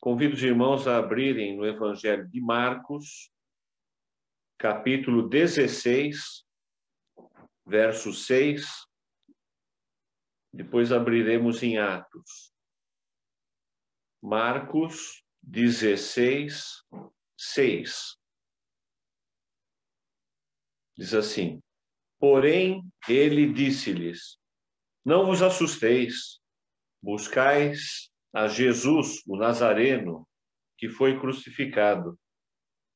Convido os irmãos a abrirem no Evangelho de Marcos, capítulo 16, verso 6. Depois abriremos em Atos. Marcos 16, 6. Diz assim: Porém, ele disse-lhes: Não vos assusteis, buscais a Jesus, o Nazareno, que foi crucificado.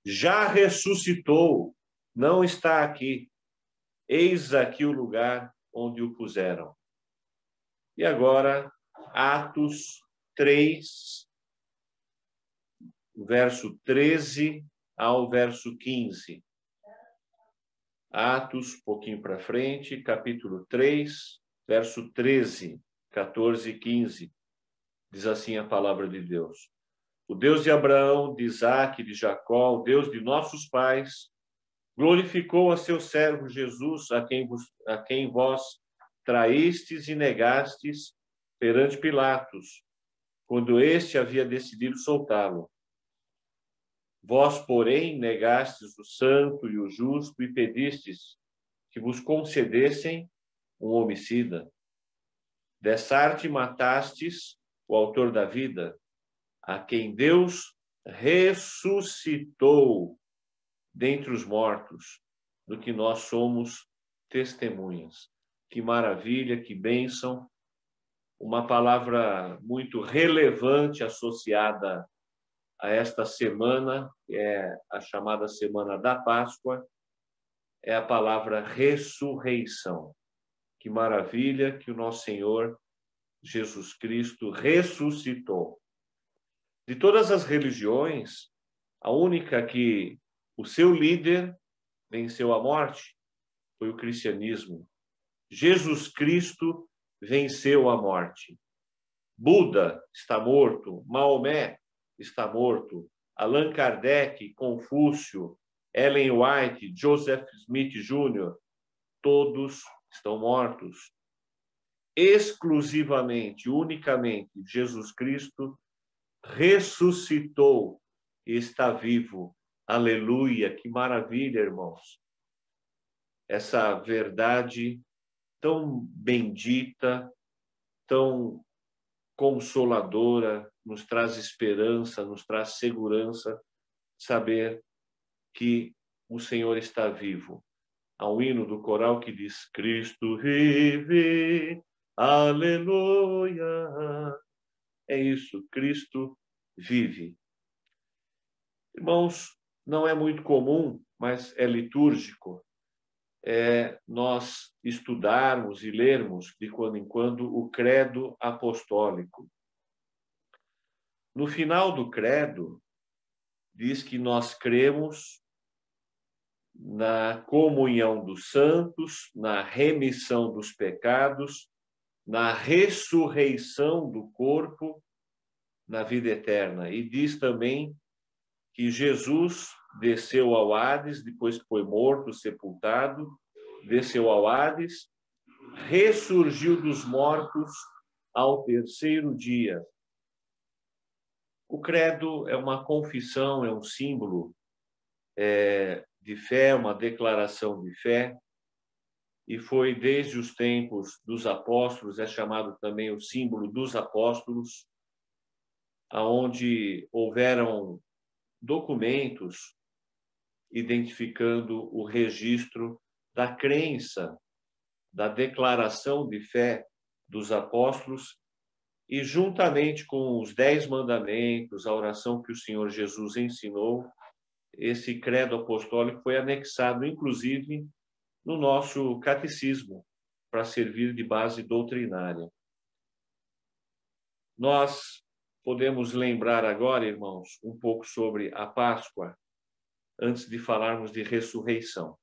Já ressuscitou, não está aqui. Eis aqui o lugar onde o puseram. E agora, Atos 3, verso 13 ao verso 15. Atos, um pouquinho para frente, capítulo 3, verso 13, 14 e 15. Diz assim a palavra de Deus. O Deus de Abraão, de Isaac, de Jacó, o Deus de nossos pais, glorificou a seu servo Jesus, a quem, vos, a quem vós traístes e negastes perante Pilatos, quando este havia decidido soltá-lo. Vós, porém, negastes o santo e o justo e pedistes que vos concedessem um homicida. Dessa arte matastes o autor da vida, a quem Deus ressuscitou dentre os mortos, do que nós somos testemunhas. Que maravilha, que bênção. Uma palavra muito relevante associada a esta semana, que é a chamada Semana da Páscoa, é a palavra ressurreição. Que maravilha que o nosso Senhor Jesus Cristo ressuscitou. De todas as religiões, a única que o seu líder venceu a morte foi o cristianismo. Jesus Cristo venceu a morte. Buda está morto, Maomé está morto. Allan Kardec, Confúcio, Ellen White, Joseph Smith Jr., todos estão mortos. Exclusivamente, unicamente, Jesus Cristo ressuscitou e está vivo. Aleluia, que maravilha, irmãos. Essa verdade tão bendita, tão consoladora, nos traz esperança, nos traz segurança, saber que o Senhor está vivo. Há um hino do coral que diz: Cristo vive, aleluia. É isso, Cristo vive. Irmãos, não é muito comum, mas é litúrgico, é nós estudarmos e lermos de quando em quando o credo apostólico. No final do credo, diz que nós cremos na comunhão dos santos, na remissão dos pecados, na ressurreição do corpo, na vida eterna. E diz também que Jesus desceu ao Hades, depois que foi morto, sepultado, desceu ao Hades, ressurgiu dos mortos ao terceiro dia. O credo é uma confissão, é um símbolo é, de fé, uma declaração de fé, e foi desde os tempos dos apóstolos, é chamado também o símbolo dos apóstolos, aonde houveram documentos identificando o registro da crença, da declaração de fé dos apóstolos e juntamente com os dez mandamentos, a oração que o Senhor Jesus ensinou, esse credo apostólico foi anexado, inclusive, no nosso catecismo, para servir de base doutrinária. Nós podemos lembrar agora, irmãos, um pouco sobre a Páscoa, antes de falarmos de ressurreição.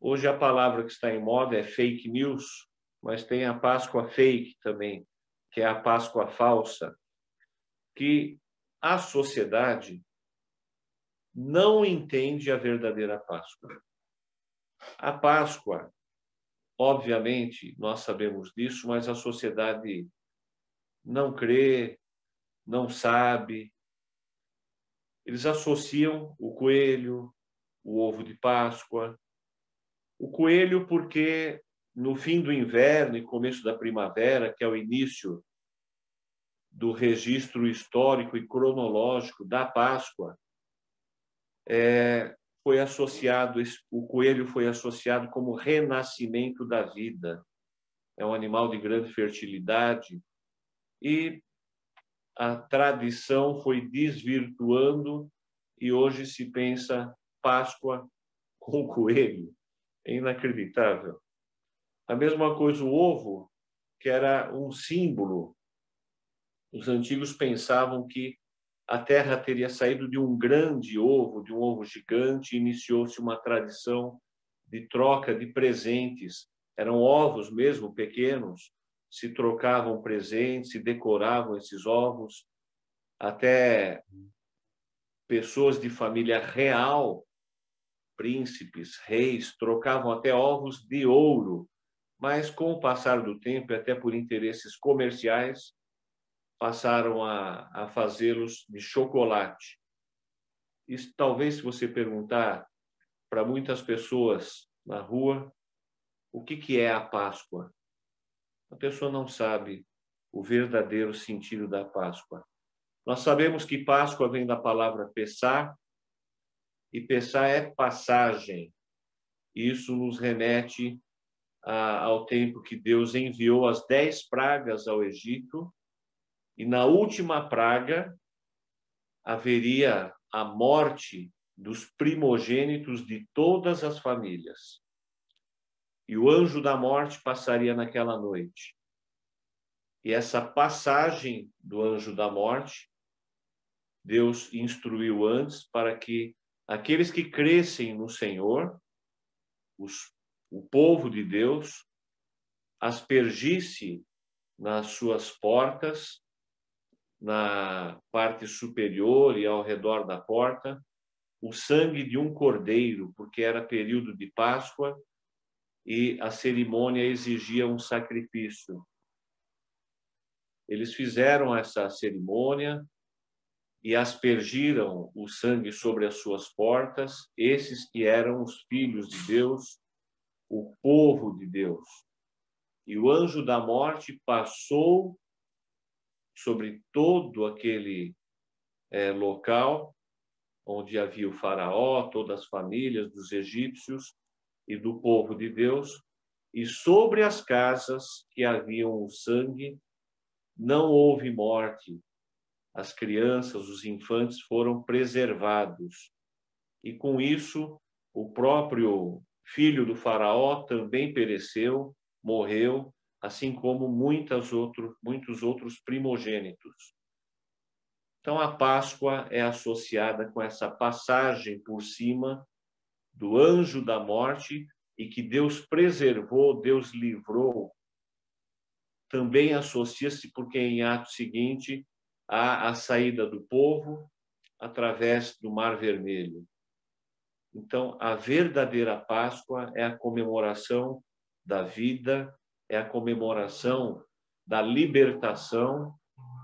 Hoje a palavra que está em moda é fake news, mas tem a Páscoa fake também, que é a Páscoa falsa, que a sociedade não entende a verdadeira Páscoa. A Páscoa, obviamente, nós sabemos disso, mas a sociedade não crê, não sabe. Eles associam o coelho, o ovo de Páscoa. O coelho, porque no fim do inverno e começo da primavera, que é o início do registro histórico e cronológico da Páscoa, é, foi associado, o coelho foi associado como renascimento da vida. É um animal de grande fertilidade e a tradição foi desvirtuando e hoje se pensa Páscoa com coelho. É inacreditável. A mesma coisa o ovo, que era um símbolo. Os antigos pensavam que a terra teria saído de um grande ovo, de um ovo gigante, e iniciou-se uma tradição de troca de presentes. Eram ovos mesmo pequenos, se trocavam presentes, se decoravam esses ovos. Até pessoas de família real, príncipes, reis, trocavam até ovos de ouro. Mas com o passar do tempo, até por interesses comerciais, passaram a, a fazê-los de chocolate. Isso, talvez, se você perguntar para muitas pessoas na rua o que, que é a Páscoa, a pessoa não sabe o verdadeiro sentido da Páscoa. Nós sabemos que Páscoa vem da palavra pensar, e pensar é passagem. Isso nos remete a, ao tempo que Deus enviou as dez pragas ao Egito e na última praga haveria a morte dos primogênitos de todas as famílias. E o anjo da morte passaria naquela noite. E essa passagem do anjo da morte, Deus instruiu antes para que aqueles que crescem no Senhor, os, o povo de Deus, aspergisse nas suas portas na parte superior e ao redor da porta o sangue de um cordeiro, porque era período de Páscoa e a cerimônia exigia um sacrifício. Eles fizeram essa cerimônia e aspergiram o sangue sobre as suas portas, esses que eram os filhos de Deus, o povo de Deus. E o anjo da morte passou sobre todo aquele é, local onde havia o faraó, todas as famílias dos egípcios e do povo de Deus, e sobre as casas que haviam o sangue, não houve morte. As crianças, os infantes foram preservados. E com isso, o próprio filho do faraó também pereceu, morreu, assim como muitas outros, muitos outros primogênitos. Então, a Páscoa é associada com essa passagem por cima do anjo da morte e que Deus preservou, Deus livrou. Também associa-se, porque em ato seguinte, há a saída do povo através do Mar Vermelho. Então, a verdadeira Páscoa é a comemoração da vida é a comemoração da libertação,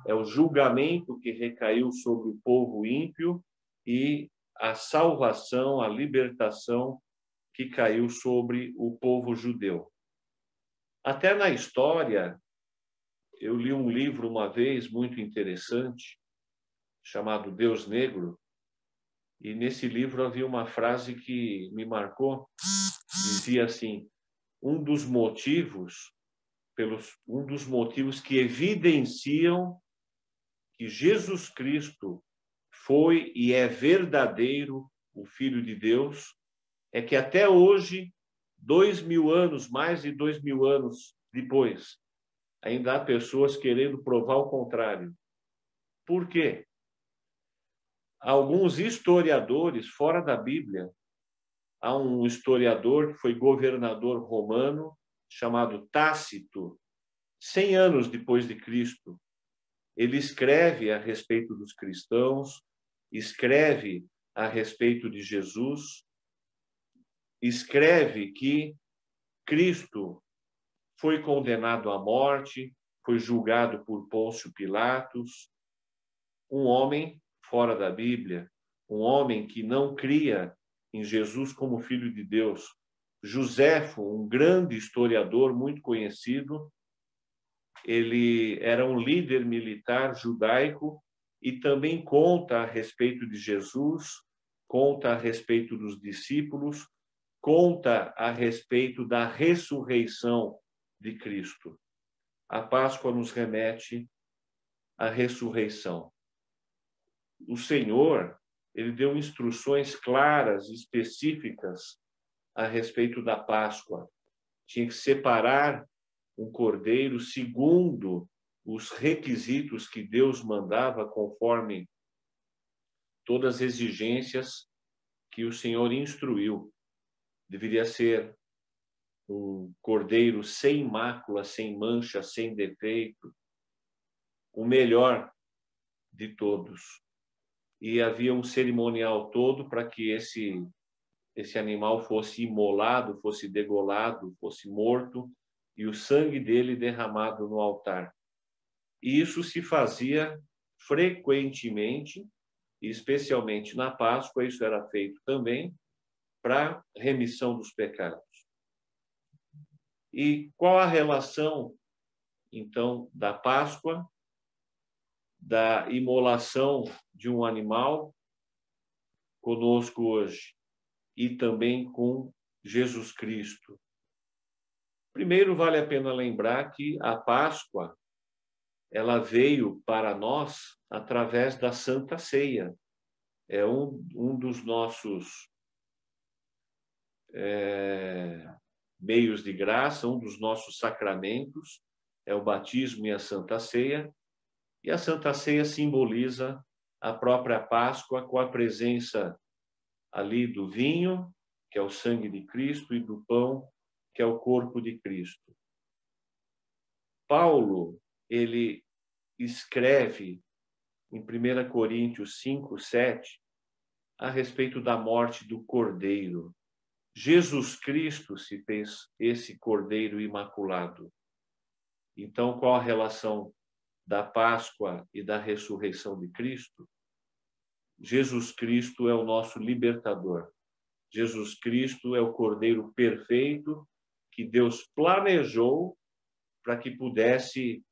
é o julgamento que recaiu sobre o povo ímpio e a salvação, a libertação que caiu sobre o povo judeu. Até na história, eu li um livro uma vez muito interessante, chamado Deus Negro, e nesse livro havia uma frase que me marcou, dizia assim: um dos motivos pelos um dos motivos que evidenciam que Jesus Cristo foi e é verdadeiro o Filho de Deus é que até hoje, dois mil anos, mais de dois mil anos depois, ainda há pessoas querendo provar o contrário. Por quê? Alguns historiadores fora da Bíblia Há um historiador que foi governador romano chamado Tácito, 100 anos depois de Cristo. Ele escreve a respeito dos cristãos, escreve a respeito de Jesus, escreve que Cristo foi condenado à morte, foi julgado por Pôncio Pilatos, um homem fora da Bíblia, um homem que não cria em Jesus como filho de Deus. Joséfo, um grande historiador muito conhecido, ele era um líder militar judaico e também conta a respeito de Jesus, conta a respeito dos discípulos, conta a respeito da ressurreição de Cristo. A Páscoa nos remete à ressurreição. O Senhor, ele deu instruções claras, específicas a respeito da Páscoa. Tinha que separar um cordeiro segundo os requisitos que Deus mandava, conforme todas as exigências que o Senhor instruiu. Deveria ser um cordeiro sem mácula, sem mancha, sem defeito, o melhor de todos. E havia um cerimonial todo para que esse esse animal fosse imolado, fosse degolado, fosse morto e o sangue dele derramado no altar. E isso se fazia frequentemente, especialmente na Páscoa, isso era feito também para remissão dos pecados. E qual a relação, então, da Páscoa, da imolação de um animal conosco hoje e também com Jesus Cristo? Primeiro, vale a pena lembrar que a Páscoa ela veio para nós através da Santa Ceia. É um, um dos nossos é, meios de graça, um dos nossos sacramentos, é o batismo e a Santa Ceia. E a Santa Ceia simboliza a própria Páscoa com a presença ali do vinho, que é o sangue de Cristo, e do pão, que é o corpo de Cristo. Paulo, ele escreve em 1 Coríntios 5, 7, a respeito da morte do cordeiro. Jesus Cristo se fez esse cordeiro imaculado. Então, qual a relação da Páscoa e da ressurreição de Cristo? Jesus Cristo é o nosso libertador. Jesus Cristo é o cordeiro perfeito que Deus planejou para que pudesse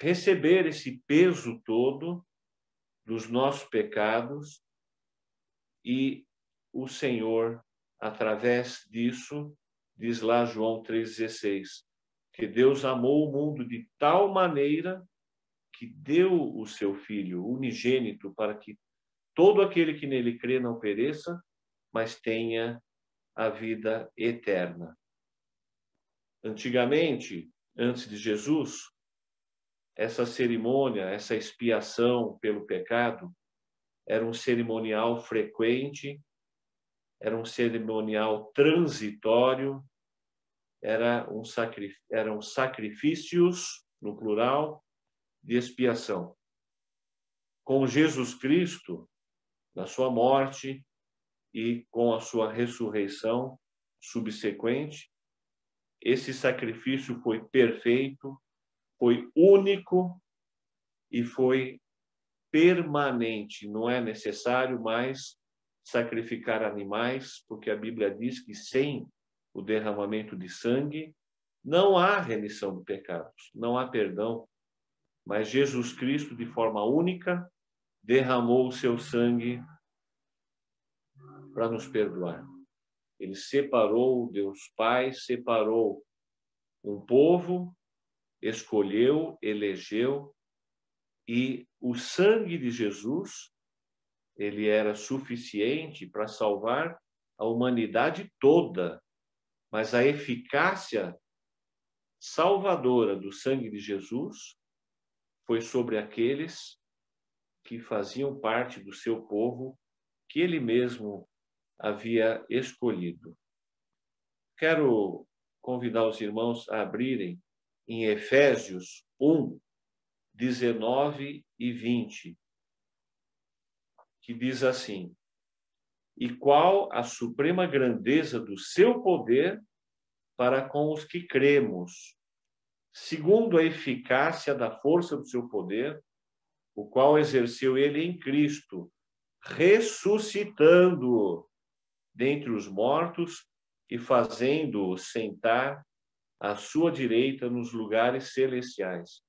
receber esse peso todo dos nossos pecados e o Senhor através disso, diz lá João 3,16, que Deus amou o mundo de tal maneira que deu o seu Filho unigênito para que todo aquele que nele crê não pereça, mas tenha a vida eterna. Antigamente, antes de Jesus, essa cerimônia, essa expiação pelo pecado, era um cerimonial frequente era um cerimonial transitório, era um eram sacrifícios, no plural, de expiação. Com Jesus Cristo, na sua morte e com a sua ressurreição subsequente, esse sacrifício foi perfeito, foi único e foi permanente. Não é necessário mais sacrificar animais, porque a Bíblia diz que sem o derramamento de sangue não há remissão de pecados, não há perdão. Mas Jesus Cristo, de forma única, derramou o seu sangue para nos perdoar. Ele separou Deus Pai, separou um povo, escolheu, elegeu, e o sangue de Jesus ele era suficiente para salvar a humanidade toda, mas a eficácia salvadora do sangue de Jesus foi sobre aqueles que faziam parte do seu povo, que ele mesmo havia escolhido. Quero convidar os irmãos a abrirem em Efésios 1, 19 e 20 que diz assim: E qual a suprema grandeza do seu poder para com os que cremos, segundo a eficácia da força do seu poder, o qual exerceu ele em Cristo, ressuscitando dentre os mortos e fazendo-o sentar à sua direita nos lugares celestiais.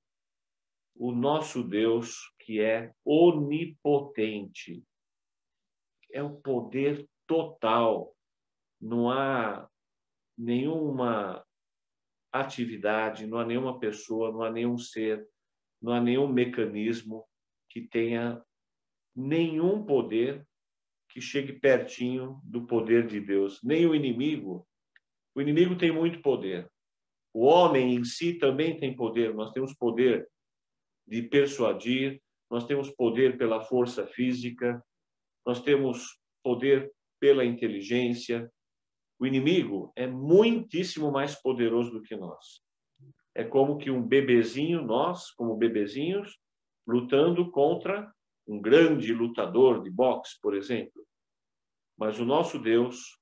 O nosso Deus, que é onipotente, é o poder total. Não há nenhuma atividade, não há nenhuma pessoa, não há nenhum ser, não há nenhum mecanismo que tenha nenhum poder que chegue pertinho do poder de Deus. Nem o inimigo. O inimigo tem muito poder. O homem em si também tem poder. Nós temos poder de persuadir, nós temos poder pela força física, nós temos poder pela inteligência. O inimigo é muitíssimo mais poderoso do que nós. É como que um bebezinho, nós, como bebezinhos, lutando contra um grande lutador de boxe, por exemplo. Mas o nosso Deus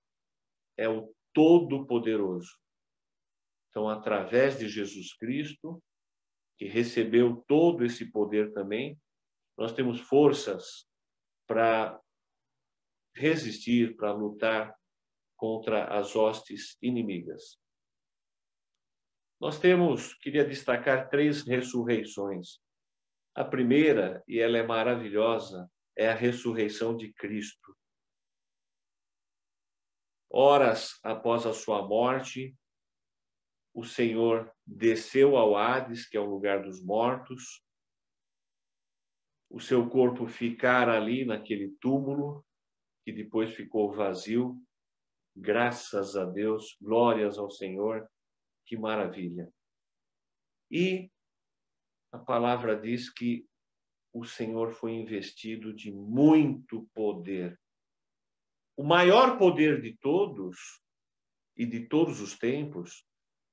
é o Todo-Poderoso. Então, através de Jesus Cristo, que recebeu todo esse poder também, nós temos forças para resistir, para lutar contra as hostes inimigas. Nós temos, queria destacar três ressurreições. A primeira, e ela é maravilhosa, é a ressurreição de Cristo. Horas após a sua morte, o Senhor desceu ao Hades, que é o lugar dos mortos, o seu corpo ficar ali naquele túmulo, que depois ficou vazio. Graças a Deus, glórias ao Senhor, que maravilha. E a palavra diz que o Senhor foi investido de muito poder. O maior poder de todos e de todos os tempos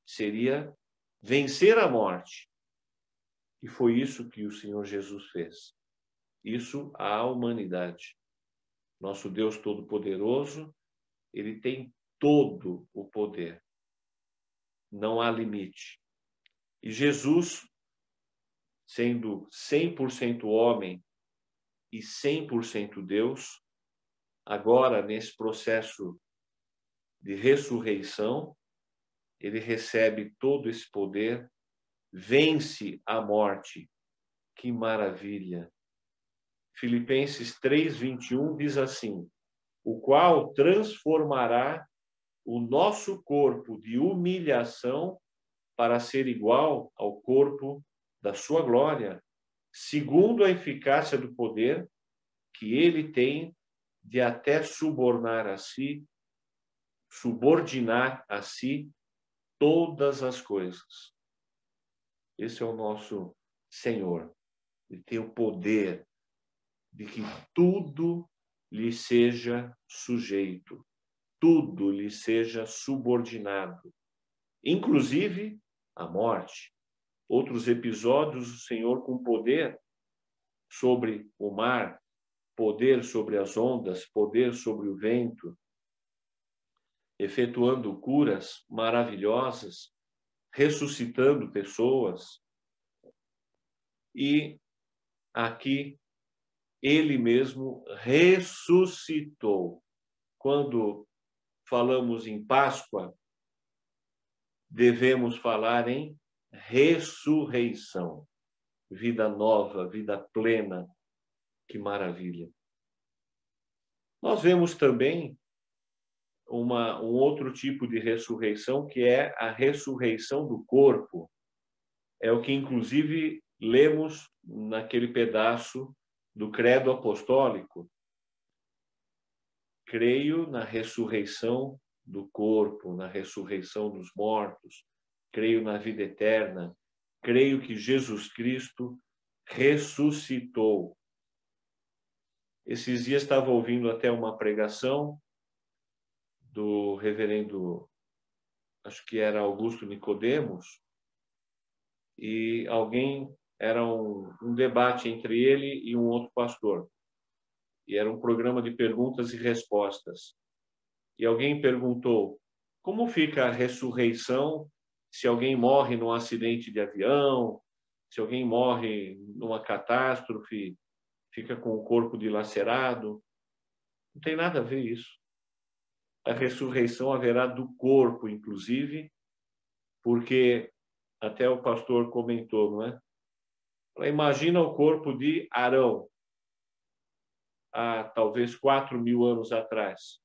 seria vencer a morte. E foi isso que o Senhor Jesus fez. Isso à humanidade. Nosso Deus Todo-Poderoso, ele tem todo o poder. Não há limite. E Jesus, sendo 100% homem e 100% Deus, agora nesse processo de ressurreição, ele recebe todo esse poder, vence a morte. Que maravilha! Filipenses 3:21 diz assim: o qual transformará o nosso corpo de humilhação para ser igual ao corpo da sua glória, segundo a eficácia do poder que ele tem de até subornar a si, subordinar a si todas as coisas. Esse é o nosso Senhor. Ele tem o poder de que tudo lhe seja sujeito, tudo lhe seja subordinado, inclusive a morte. Outros episódios, o Senhor com poder sobre o mar, poder sobre as ondas, poder sobre o vento, efetuando curas maravilhosas, ressuscitando pessoas. E aqui ele mesmo ressuscitou. Quando falamos em Páscoa, devemos falar em ressurreição, vida nova, vida plena. Que maravilha. Nós vemos também uma, um outro tipo de ressurreição, que é a ressurreição do corpo. É o que, inclusive, lemos naquele pedaço do credo apostólico. Creio na ressurreição do corpo, na ressurreição dos mortos, creio na vida eterna, creio que Jesus Cristo ressuscitou. Esses dias estava ouvindo até uma pregação do reverendo, acho que era Augusto Nicodemos, e alguém era um, um debate entre ele e um outro pastor. E era um programa de perguntas e respostas. E alguém perguntou: como fica a ressurreição se alguém morre num acidente de avião, Se alguém morre numa catástrofe, fica com o corpo dilacerado, não tem nada a ver isso. A ressurreição haverá do corpo, inclusive, porque até o pastor comentou, não é? Imagina o corpo de Arão, há talvez quatro mil anos atrás.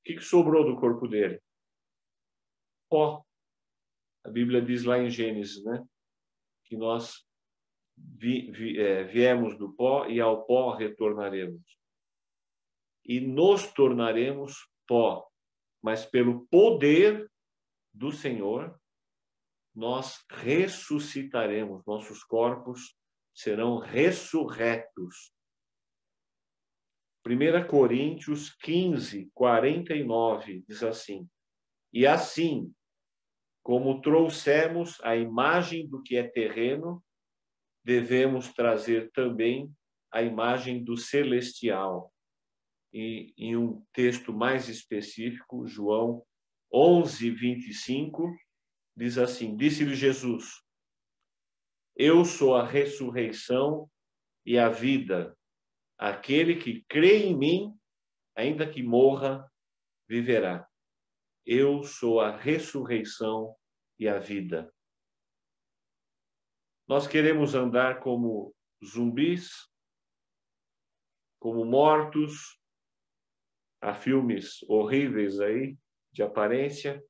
O que, sobrou do corpo dele? Pó. A Bíblia diz lá em Gênesis, né? Que nós vi, vi, é, viemos do pó e ao pó retornaremos. E nos tornaremos pó, mas pelo poder do Senhor, nós ressuscitaremos, nossos corpos serão ressurretos. 1 Coríntios 15, 49 diz assim: E assim, como trouxemos a imagem do que é terreno, devemos trazer também a imagem do celestial. E em um texto mais específico, João 11, 25, diz assim: Disse-lhe Jesus: Eu sou a ressurreição e a vida. Aquele que crê em mim, ainda que morra, viverá. Eu sou a ressurreição e a vida. Nós queremos andar como zumbis, como mortos. Há filmes horríveis aí de aparência,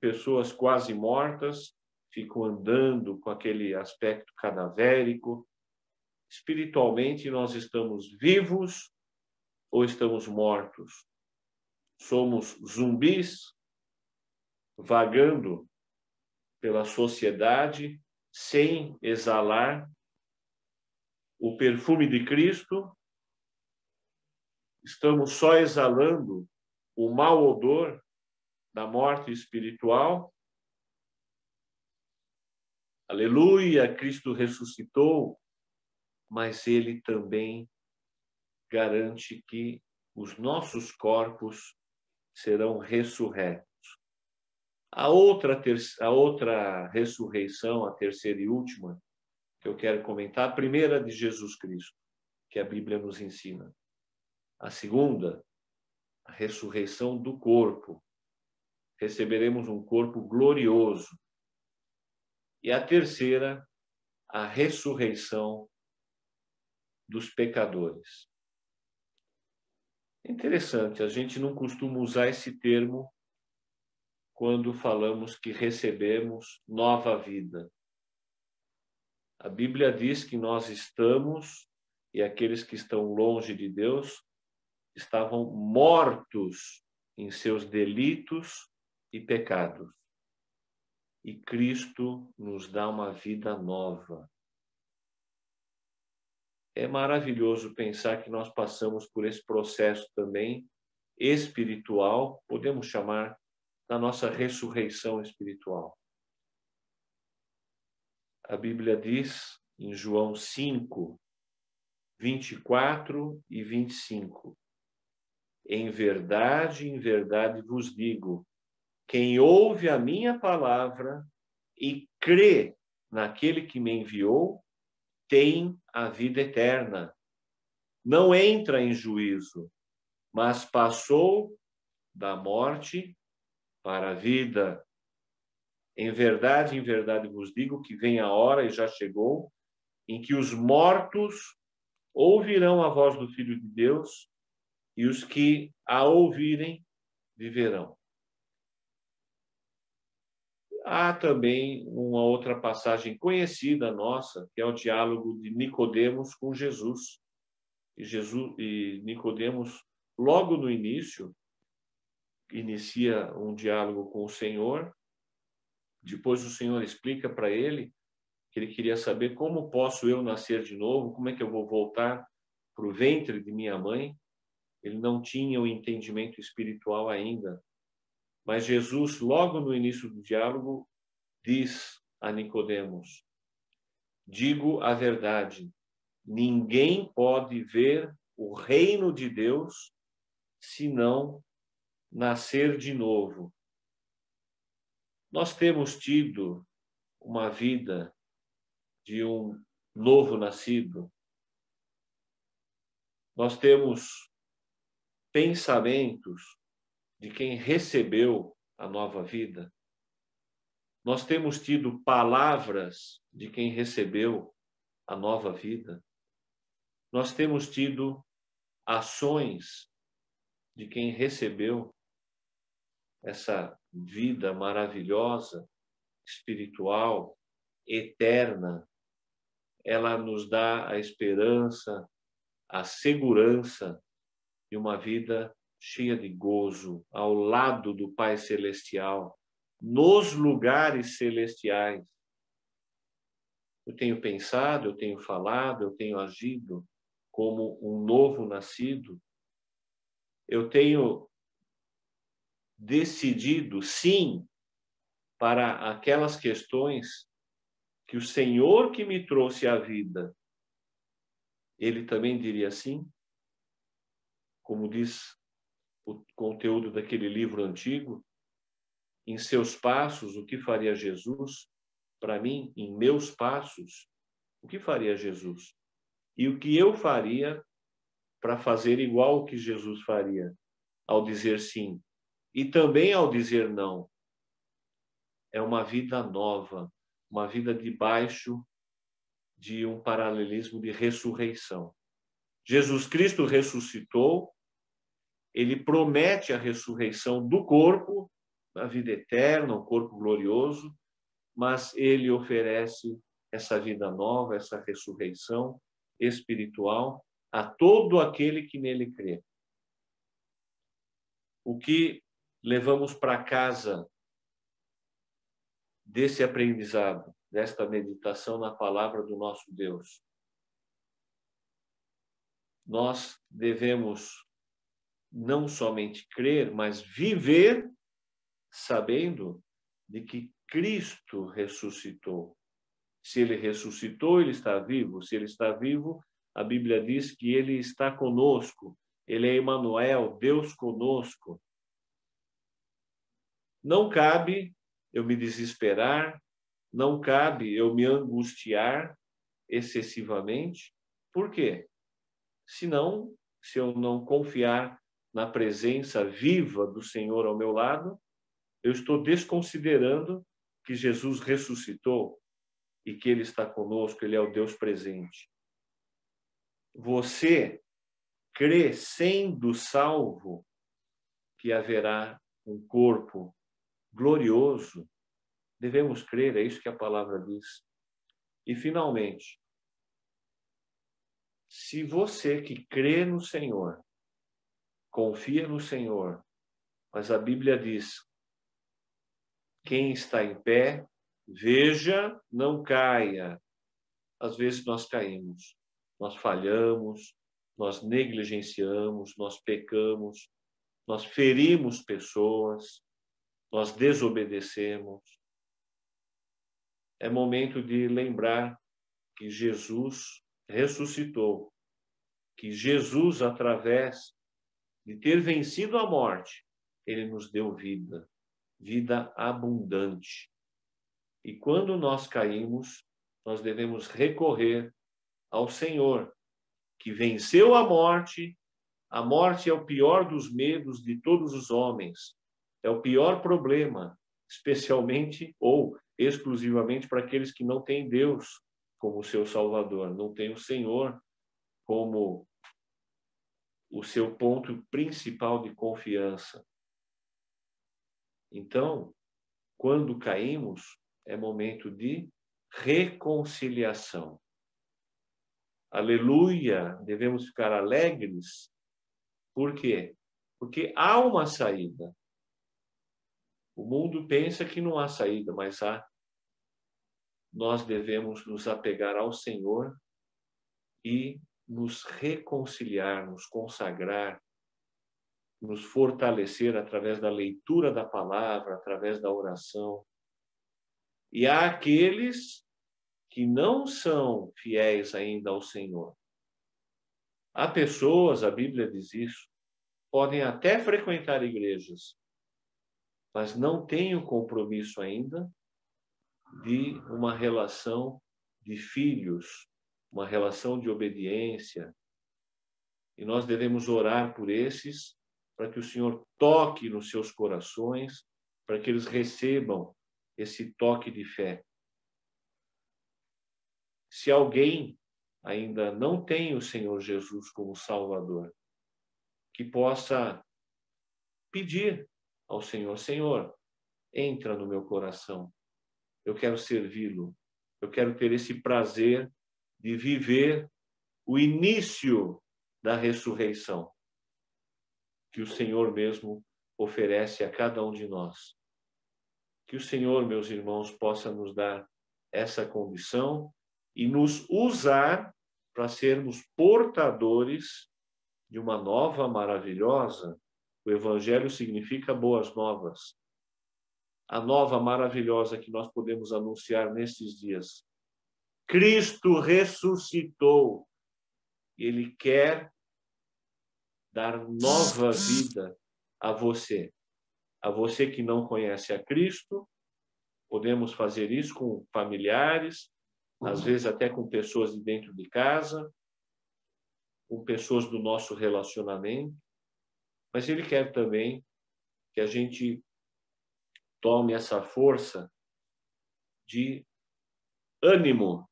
pessoas quase mortas ficam andando com aquele aspecto cadavérico. Espiritualmente, nós estamos vivos ou estamos mortos? Somos zumbis vagando pela sociedade sem exalar o perfume de Cristo? Estamos só exalando o mau odor da morte espiritual. Aleluia, Cristo ressuscitou, mas ele também garante que os nossos corpos serão ressurretos. A outra, a outra ressurreição, a terceira e última, que eu quero comentar, a primeira de Jesus Cristo, que a Bíblia nos ensina. A segunda, a ressurreição do corpo, receberemos um corpo glorioso. E a terceira, a ressurreição dos pecadores. Interessante, a gente não costuma usar esse termo quando falamos que recebemos nova vida. A Bíblia diz que nós estamos, e aqueles que estão longe de Deus, estavam mortos em seus delitos e pecados. E Cristo nos dá uma vida nova. É maravilhoso pensar que nós passamos por esse processo também espiritual, podemos chamar da nossa ressurreição espiritual. A Bíblia diz em João 5, 24 e 25: Em verdade, em verdade vos digo, quem ouve a minha palavra e crê naquele que me enviou, tem a vida eterna. Não entra em juízo, mas passou da morte para a vida. Em verdade, em verdade vos digo que vem a hora, e já chegou, em que os mortos ouvirão a voz do Filho de Deus, e os que a ouvirem viverão. Há também uma outra passagem conhecida nossa, que é o diálogo de Nicodemos com Jesus. E Jesus e Nicodemos, logo no início, inicia um diálogo com o Senhor. Depois o Senhor explica para ele que ele queria saber como posso eu nascer de novo, como é que eu vou voltar para o ventre de minha mãe. Ele não tinha o entendimento espiritual ainda mas Jesus, logo no início do diálogo, diz a Nicodemos: Digo a verdade, ninguém pode ver o reino de Deus se não nascer de novo. Nós temos tido uma vida de um novo nascido. Nós temos pensamentos de quem recebeu a nova vida. Nós temos tido palavras de quem recebeu a nova vida. Nós temos tido ações de quem recebeu essa vida maravilhosa, espiritual, eterna. Ela nos dá a esperança, a segurança de uma vida cheia de gozo ao lado do Pai Celestial, nos lugares celestiais. Eu tenho pensado, eu tenho falado, eu tenho agido como um novo nascido. Eu tenho decidido sim para aquelas questões que o Senhor que me trouxe à vida, ele também diria sim? Como diz o conteúdo daquele livro antigo, em seus passos, o que faria Jesus? Para mim, em meus passos, o que faria Jesus? E o que eu faria para fazer igual o que Jesus faria, ao dizer sim, e também ao dizer não. É uma vida nova, uma vida debaixo de um paralelismo de ressurreição. Jesus Cristo ressuscitou, ele promete a ressurreição do corpo, da vida eterna, um corpo glorioso, mas ele oferece essa vida nova, essa ressurreição espiritual a todo aquele que nele crê. O que levamos para casa desse aprendizado, desta meditação na palavra do nosso Deus? Nós devemos não somente crer, mas viver sabendo de que Cristo ressuscitou. Se ele ressuscitou, ele está vivo. Se ele está vivo, a Bíblia diz que ele está conosco. Ele é Emmanuel, Deus conosco. Não cabe eu me desesperar, não cabe eu me angustiar excessivamente. Por quê? Senão, se eu não confiar na presença viva do Senhor ao meu lado, eu estou desconsiderando que Jesus ressuscitou e que Ele está conosco, Ele é o Deus presente. Você crê sendo salvo que haverá um corpo glorioso. Devemos crer, é isso que a palavra diz. E, finalmente, se você que crê no Senhor, confia no Senhor, mas a Bíblia diz: quem está em pé, veja, não caia. Às vezes nós caímos, nós falhamos, nós negligenciamos, nós pecamos, nós ferimos pessoas, nós desobedecemos. É momento de lembrar que Jesus ressuscitou, que Jesus, através de ter vencido a morte, ele nos deu vida, vida abundante. E quando nós caímos, nós devemos recorrer ao Senhor, que venceu a morte. A morte é o pior dos medos de todos os homens, é o pior problema, especialmente ou exclusivamente para aqueles que não têm Deus como seu Salvador, não têm o Senhor como o seu ponto principal de confiança. Então, quando caímos, é momento de reconciliação. Aleluia! Devemos ficar alegres. Por quê? Porque há uma saída. O mundo pensa que não há saída, mas há. Nós devemos nos apegar ao Senhor e nos reconciliar, nos consagrar, nos fortalecer através da leitura da palavra, através da oração. E há aqueles que não são fiéis ainda ao Senhor. Há pessoas, a Bíblia diz isso, podem até frequentar igrejas, mas não têm o compromisso ainda de uma relação de filhos, uma relação de obediência. E nós devemos orar por esses, para que o Senhor toque nos seus corações, para que eles recebam esse toque de fé. Se alguém ainda não tem o Senhor Jesus como Salvador, que possa pedir ao Senhor: Senhor, entra no meu coração, eu quero servi-lo, eu quero ter esse prazer de viver o início da ressurreição que o Senhor mesmo oferece a cada um de nós. Que o Senhor, meus irmãos, possa nos dar essa condição e nos usar para sermos portadores de uma nova maravilhosa. O Evangelho significa boas novas. A nova maravilhosa que nós podemos anunciar nestes dias. Cristo ressuscitou. Ele quer dar nova vida a você. A você que não conhece a Cristo, podemos fazer isso com familiares, às vezes até com pessoas de dentro de casa, com pessoas do nosso relacionamento, mas ele quer também que a gente tome essa força de ânimo,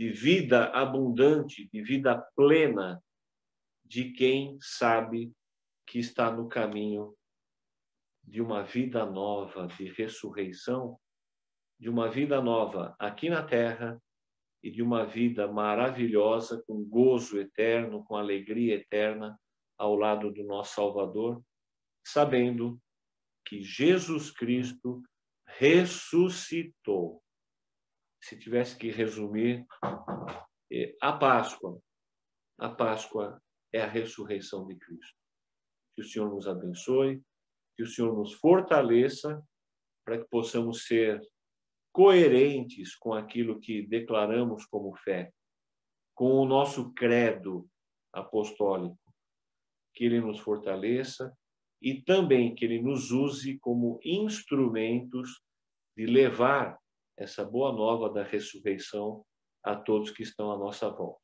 de vida abundante, de vida plena, de quem sabe que está no caminho de uma vida nova, de ressurreição, de uma vida nova aqui na terra e de uma vida maravilhosa, com gozo eterno, com alegria eterna ao lado do nosso Salvador, sabendo que Jesus Cristo ressuscitou. Se tivesse que resumir, eh, a Páscoa, a Páscoa é a ressurreição de Cristo. Que o Senhor nos abençoe, que o Senhor nos fortaleça para que possamos ser coerentes com aquilo que declaramos como fé, com o nosso credo apostólico. Que ele nos fortaleça e também que ele nos use como instrumentos de levar essa boa nova da ressurreição a todos que estão à nossa volta.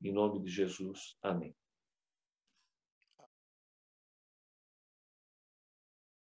Em nome de Jesus, amém.